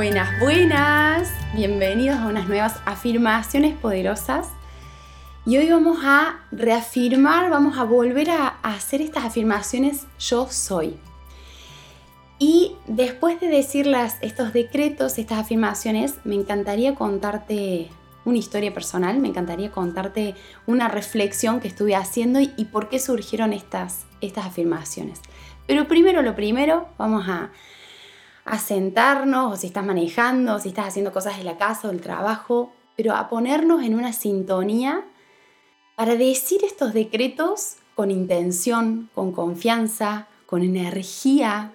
Buenas, buenas. Bienvenidos a unas nuevas afirmaciones poderosas. Y hoy vamos a reafirmar, vamos a volver a, hacer estas afirmaciones yo soy. Y después de decirlas estos decretos, estas afirmaciones, me encantaría contarte una historia personal, me encantaría contarte una reflexión que estuve haciendo y, por qué surgieron estas, estas afirmaciones. Pero primero lo primero, vamos a, a sentarnos, o si estás manejando, o si estás haciendo cosas de la casa o del trabajo, pero a ponernos en una sintonía para decir estos decretos con intención, con confianza, con energía.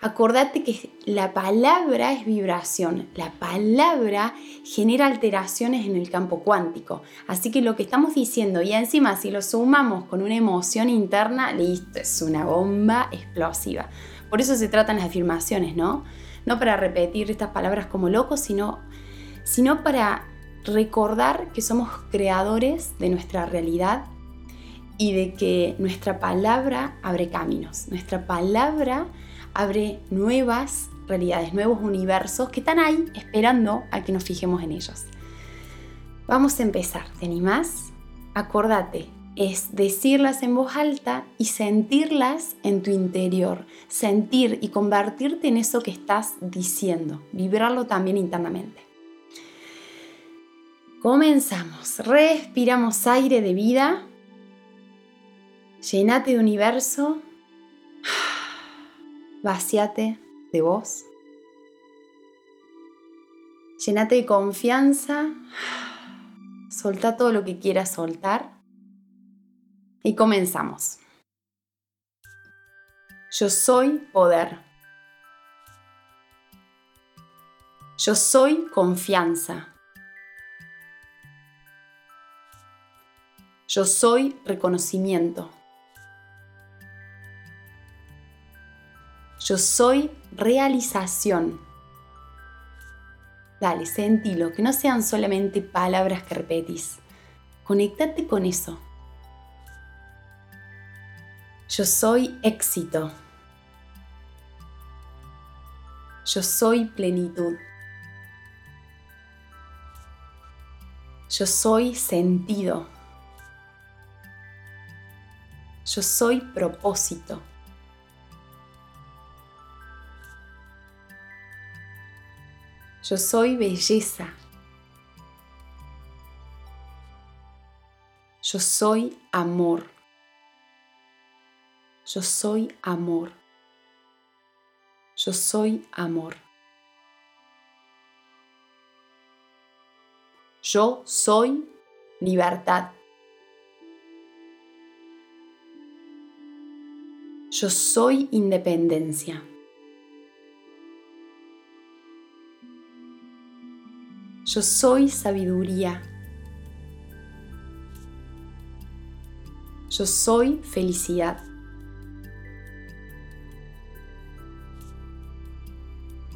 Acordate que la palabra es vibración, la palabra genera alteraciones en el campo cuántico. Así que lo que estamos diciendo y encima si lo sumamos con una emoción interna, listo, es una bomba explosiva. Por eso se tratan las afirmaciones, ¿no? No para repetir estas palabras como locos, sino, sino para recordar que somos creadores de nuestra realidad y de que nuestra palabra abre caminos, nuestra palabra abre nuevas realidades, nuevos universos que están ahí esperando a que nos fijemos en ellos. Vamos a empezar, ¿te animás? Acordate, es decirlas en voz alta y sentirlas en tu interior, sentir y convertirte en eso que estás diciendo, vibrarlo también internamente. Comenzamos, respiramos aire de vida, llenate de universo, vaciate de voz, llenate de confianza, solta todo lo que quieras soltar y comenzamos. Yo soy poder. Yo soy confianza. Yo soy reconocimiento. Yo soy realización. Dale, sentilo, que no sean solamente palabras que repetís. Conéctate con eso. Yo soy éxito. Yo soy plenitud. Yo soy sentido. Yo soy propósito. Yo soy belleza. Yo soy amor. Yo soy amor. Yo soy amor. Yo soy libertad. Yo soy independencia. Yo soy sabiduría. Yo soy felicidad.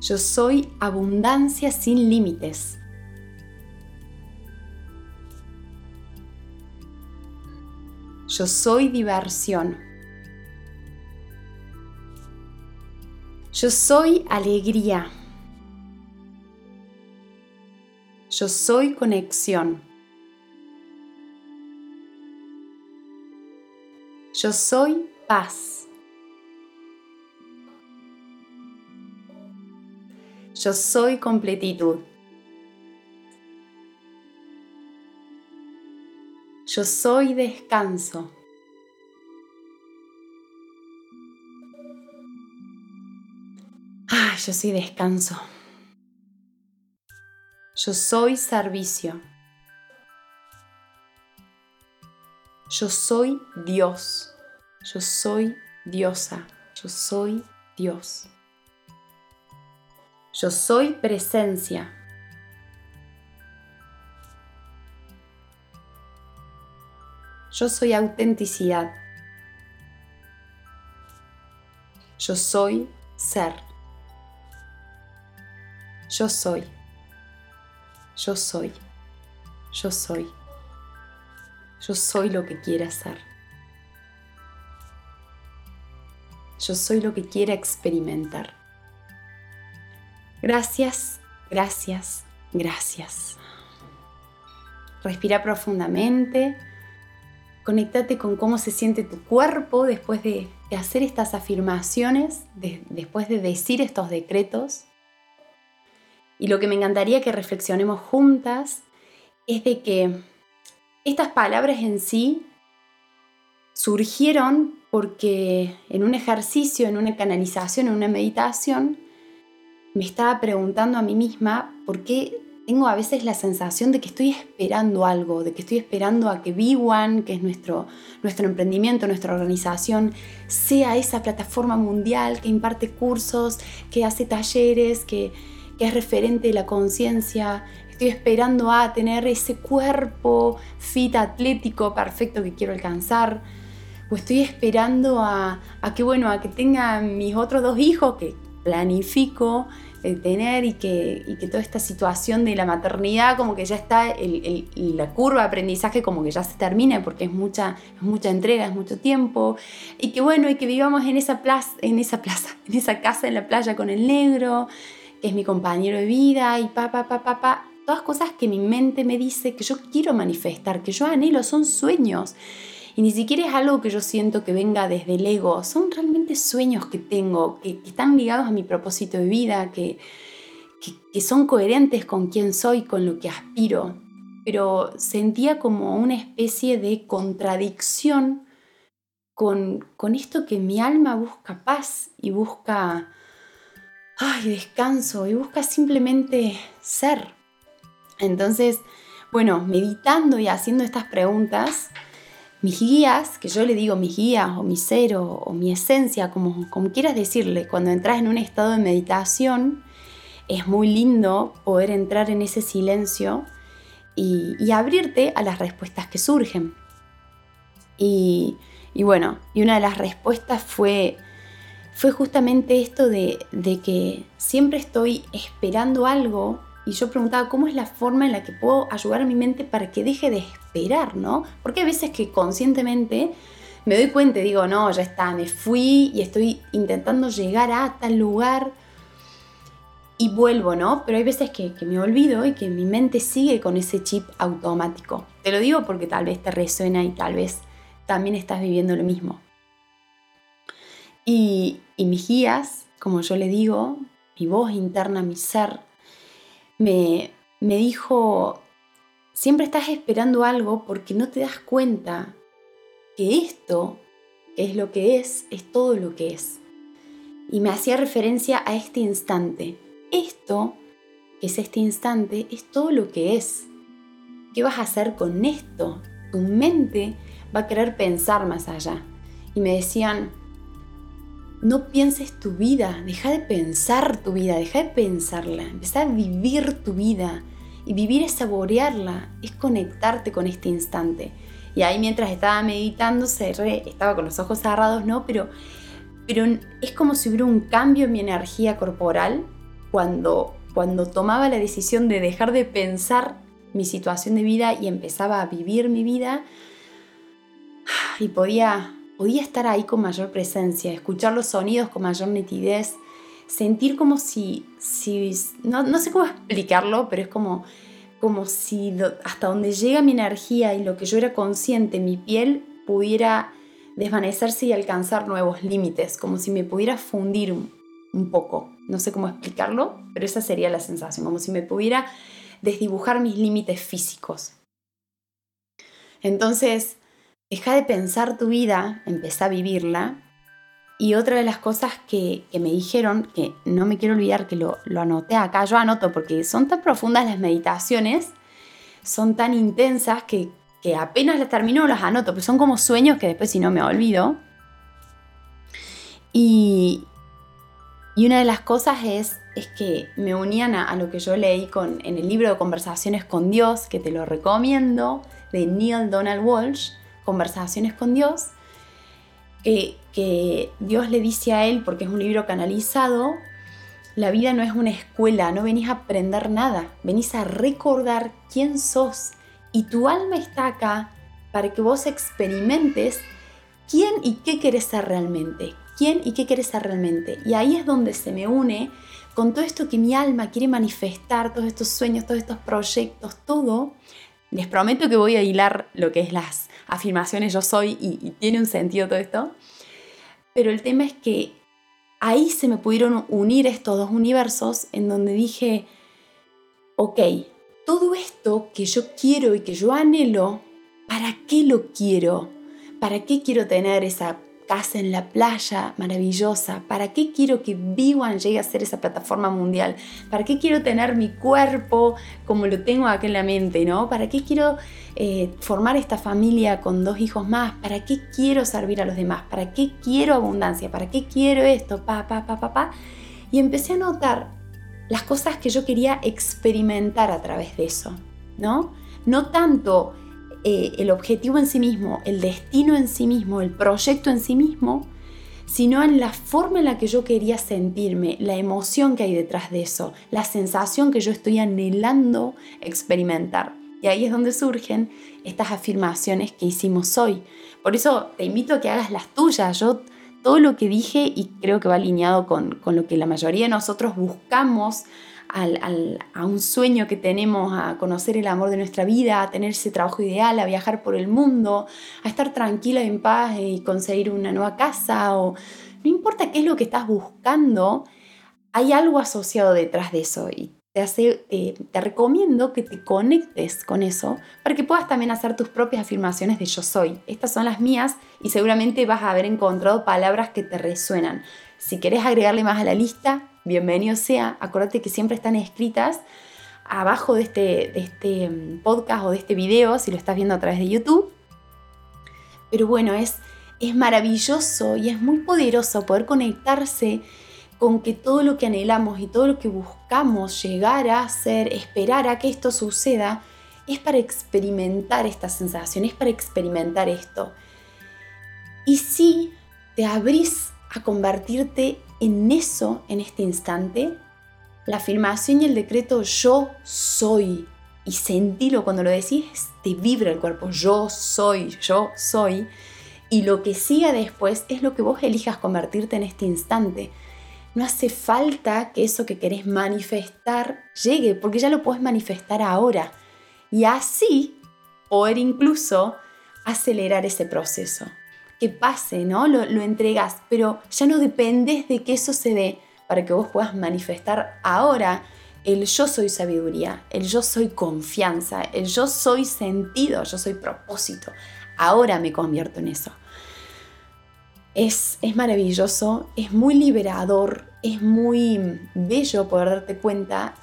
Yo soy abundancia sin límites. Yo soy diversión. Yo soy alegría. Yo soy conexión. Yo soy paz. Yo soy completitud. Yo soy descanso. Ah, yo soy descanso. Yo soy servicio. Yo soy Dios. Yo soy diosa. Yo soy Dios. Yo soy presencia. Yo soy autenticidad. Yo soy ser. Yo soy. Yo soy. Yo soy. Yo soy lo que quiera ser. Yo soy lo que quiera experimentar. Gracias, gracias, gracias. Respira profundamente. Conéctate con cómo se siente tu cuerpo después de, hacer estas afirmaciones, después de decir estos decretos. Y lo que me encantaría que reflexionemos juntas es de que estas palabras en sí surgieron porque en un ejercicio, en una canalización, en una meditación, me estaba preguntando a mí misma por qué tengo a veces la sensación de que estoy esperando algo, de que estoy esperando a que B1, que es nuestro, nuestro emprendimiento, nuestra organización, sea esa plataforma mundial que imparte cursos, que hace talleres, que, es referente de la conciencia. Estoy esperando a tener ese cuerpo fit atlético perfecto que quiero alcanzar. O estoy esperando a, a que, bueno, a que tenga mis otros dos hijos que planifico tener y que, que, toda esta situación de la maternidad como que ya está, la curva de aprendizaje como que ya se termina porque es mucha, mucha entrega, es mucho tiempo y que bueno, y que vivamos en esa plaza, en esa plaza, en esa casa en la playa con el negro, que es mi compañero de vida y papá, papá, papá, todas cosas que mi mente me dice que yo quiero manifestar, que yo anhelo, son sueños. Y ni siquiera es algo que yo siento que venga desde el ego, son realmente sueños que tengo, que, están ligados a mi propósito de vida, que, que, son coherentes con quién soy, con lo que aspiro. Pero sentía como una especie de contradicción con, con esto que mi alma busca paz y busca ay, descanso y busca simplemente ser. Entonces, bueno, meditando y haciendo estas preguntas, mis guías, que yo le digo mis guías o mi ser o, mi esencia, como, como quieras decirle, cuando entras en un estado de meditación, es muy lindo poder entrar en ese silencio y, abrirte a las respuestas que surgen. Y, bueno, y una de las respuestas fue, fue justamente esto de, de que siempre estoy esperando algo y yo preguntaba cómo es la forma en la que puedo ayudar a mi mente para que deje de esperar, ¿no? Porque hay veces que conscientemente me doy cuenta y digo, no, ya está, me fui y estoy intentando llegar a tal lugar y vuelvo, ¿no? Pero hay veces que, me olvido y que mi mente sigue con ese chip automático. Te lo digo porque tal vez te resuena y tal vez también estás viviendo lo mismo. Y, y mis guías, como yo le digo, mi voz interna, mi ser, me, dijo, siempre estás esperando algo porque no te das cuenta que esto es lo que es, es todo lo que es. Y me hacía referencia a este instante. Esto, que es este instante, es todo lo que es. ¿Qué vas a hacer con esto? Tu mente va a querer pensar más allá. Y me decían, no pienses tu vida, deja de pensar tu vida, deja de pensarla, empieza a vivir tu vida. Y vivir es saborearla, es conectarte con este instante. Y ahí mientras estaba meditando, estaba con los ojos cerrados, ¿no? Pero, pero es como si hubiera un cambio en mi energía corporal cuando, cuando tomaba la decisión de dejar de pensar mi situación de vida y empezaba a vivir mi vida. Y podía podía estar ahí con mayor presencia, escuchar los sonidos con mayor nitidez, sentir como si, si no, sé cómo explicarlo, pero es como, como si hasta donde llega mi energía y lo que yo era consciente, mi piel pudiera desvanecerse y alcanzar nuevos límites, como si me pudiera fundir un, un poco. No sé cómo explicarlo, pero esa sería la sensación, como si me pudiera desdibujar mis límites físicos. Entonces, deja de pensar tu vida, empieza a vivirla. Y otra de las cosas que, me dijeron, que no me quiero olvidar que lo, anoté acá, yo anoto porque son tan profundas las meditaciones, son tan intensas que, apenas las termino las anoto, pero son como sueños que después si no me olvido. Y, y una de las cosas es, es que me unían a, a, lo que yo leí con, en el libro de Conversaciones con Dios, que te lo recomiendo, de Neil Donald Walsh, conversaciones con Dios, que Dios le dice a él, porque es un libro canalizado, la vida no es una escuela, no venís a aprender nada, venís a recordar quién sos y tu alma está acá para que vos experimentes quién y qué querés ser realmente, quién y qué querés ser realmente. Y ahí es donde se me une con todo esto que mi alma quiere manifestar, todos estos sueños, todos estos proyectos, todo. Les prometo que voy a hilar lo que es las afirmaciones yo soy y, y tiene un sentido todo esto. Pero el tema es que ahí se me pudieron unir estos dos universos en donde dije, ok, todo esto que yo quiero y que yo anhelo, ¿para qué lo quiero? ¿Para qué quiero tener esa casa en la playa maravillosa? ¿Para qué quiero que Viwan llegue a ser esa plataforma mundial? ¿Para qué quiero tener mi cuerpo como lo tengo aquí en la mente? ¿no? ¿Para qué quiero eh, formar esta familia con dos hijos más? ¿Para qué quiero servir a los demás? ¿Para qué quiero abundancia? ¿Para qué quiero esto? Pa, pa, pa, pa. Y empecé a notar las cosas que yo quería experimentar a través de eso, ¿no? No tanto eh, el objetivo en sí mismo, el destino en sí mismo, el proyecto en sí mismo, sino en la forma en la que yo quería sentirme, la emoción que hay detrás de eso, la sensación que yo estoy anhelando experimentar. Y ahí es donde surgen estas afirmaciones que hicimos hoy. Por eso te invito a que hagas las tuyas. Yo todo lo que dije y creo que va alineado con, con lo que la mayoría de nosotros buscamos a un sueño que tenemos, a conocer el amor de nuestra vida, a tener ese trabajo ideal, a viajar por el mundo, a estar tranquila, en paz y conseguir una nueva casa o no importa qué es lo que estás buscando, hay algo asociado detrás de eso y te, hace, te recomiendo que te conectes con eso para que puedas también hacer tus propias afirmaciones de yo soy. Estas son las mías y seguramente vas a haber encontrado palabras que te resuenan. Si querés agregarle más a la lista, bienvenido sea. Acuérdate que siempre están escritas abajo de este, este mm, podcast o de este video, si lo estás viendo a través de YouTube. Pero bueno, es, es maravilloso y es muy poderoso poder conectarse con que todo lo que anhelamos y todo lo que buscamos llegar a ser, esperar a que esto suceda, es para experimentar esta sensación, es para experimentar esto. Y si te abrís a convertirte en eso en este instante, la afirmación y el decreto yo soy, y sentilo cuando lo decís, te vibra el cuerpo, yo soy, yo soy, y lo que siga después es lo que vos elijas convertirte en este instante. No hace falta que eso que querés manifestar llegue, porque ya lo puedes manifestar ahora. Y así poder incluso acelerar ese proceso que pase, ¿no? Lo, entregas, pero ya no dependes de que eso se dé para que vos puedas manifestar ahora el yo soy sabiduría, el yo soy confianza, el yo soy sentido, yo soy propósito. Ahora me convierto en eso. Es, es maravilloso, es muy liberador, es muy bello poder darte cuenta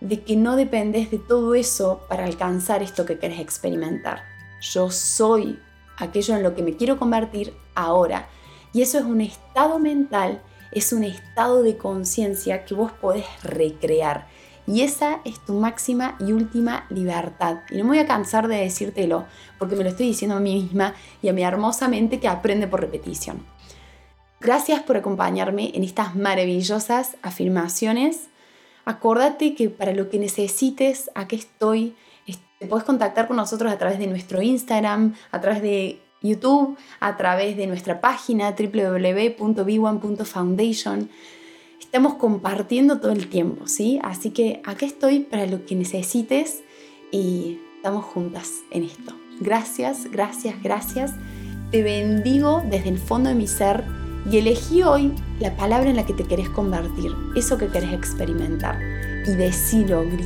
de que no dependes de todo eso para alcanzar esto que querés experimentar. Yo soy aquello en lo que me quiero convertir ahora. Y eso es un estado mental, es un estado de conciencia que vos podés recrear. Y esa es tu máxima y última libertad. Y no me voy a cansar de decírtelo, porque me lo estoy diciendo a mí misma y a mi hermosa mente que aprende por repetición. Gracias por acompañarme en estas maravillosas afirmaciones. Acordate que para lo que necesites, aquí estoy te puedes contactar con nosotros a través de nuestro Instagram, a través de YouTube, a través de nuestra página www.b1.foundation. Estamos compartiendo todo el tiempo, ¿sí? Así que aquí estoy para lo que necesites y estamos juntas en esto. Gracias, gracias, gracias. Te bendigo desde el fondo de mi ser y elegí hoy la palabra en la que te querés convertir, eso que querés experimentar. Y decilo, y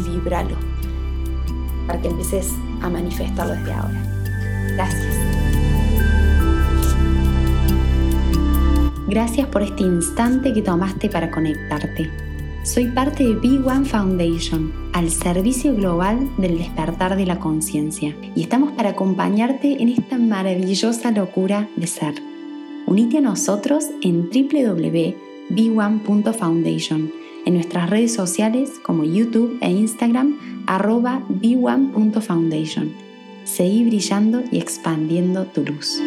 vibralo para que empieces a manifestarlo desde ahora. Gracias. Gracias por este instante que tomaste para conectarte. Soy parte de Big One Foundation, al servicio global del despertar de la conciencia, y estamos para acompañarte en esta maravillosa locura de ser. Unite a nosotros en www.b1.foundation en nuestras redes sociales como YouTube e Instagram arroba b1.foundation. Seguí brillando y expandiendo tu luz.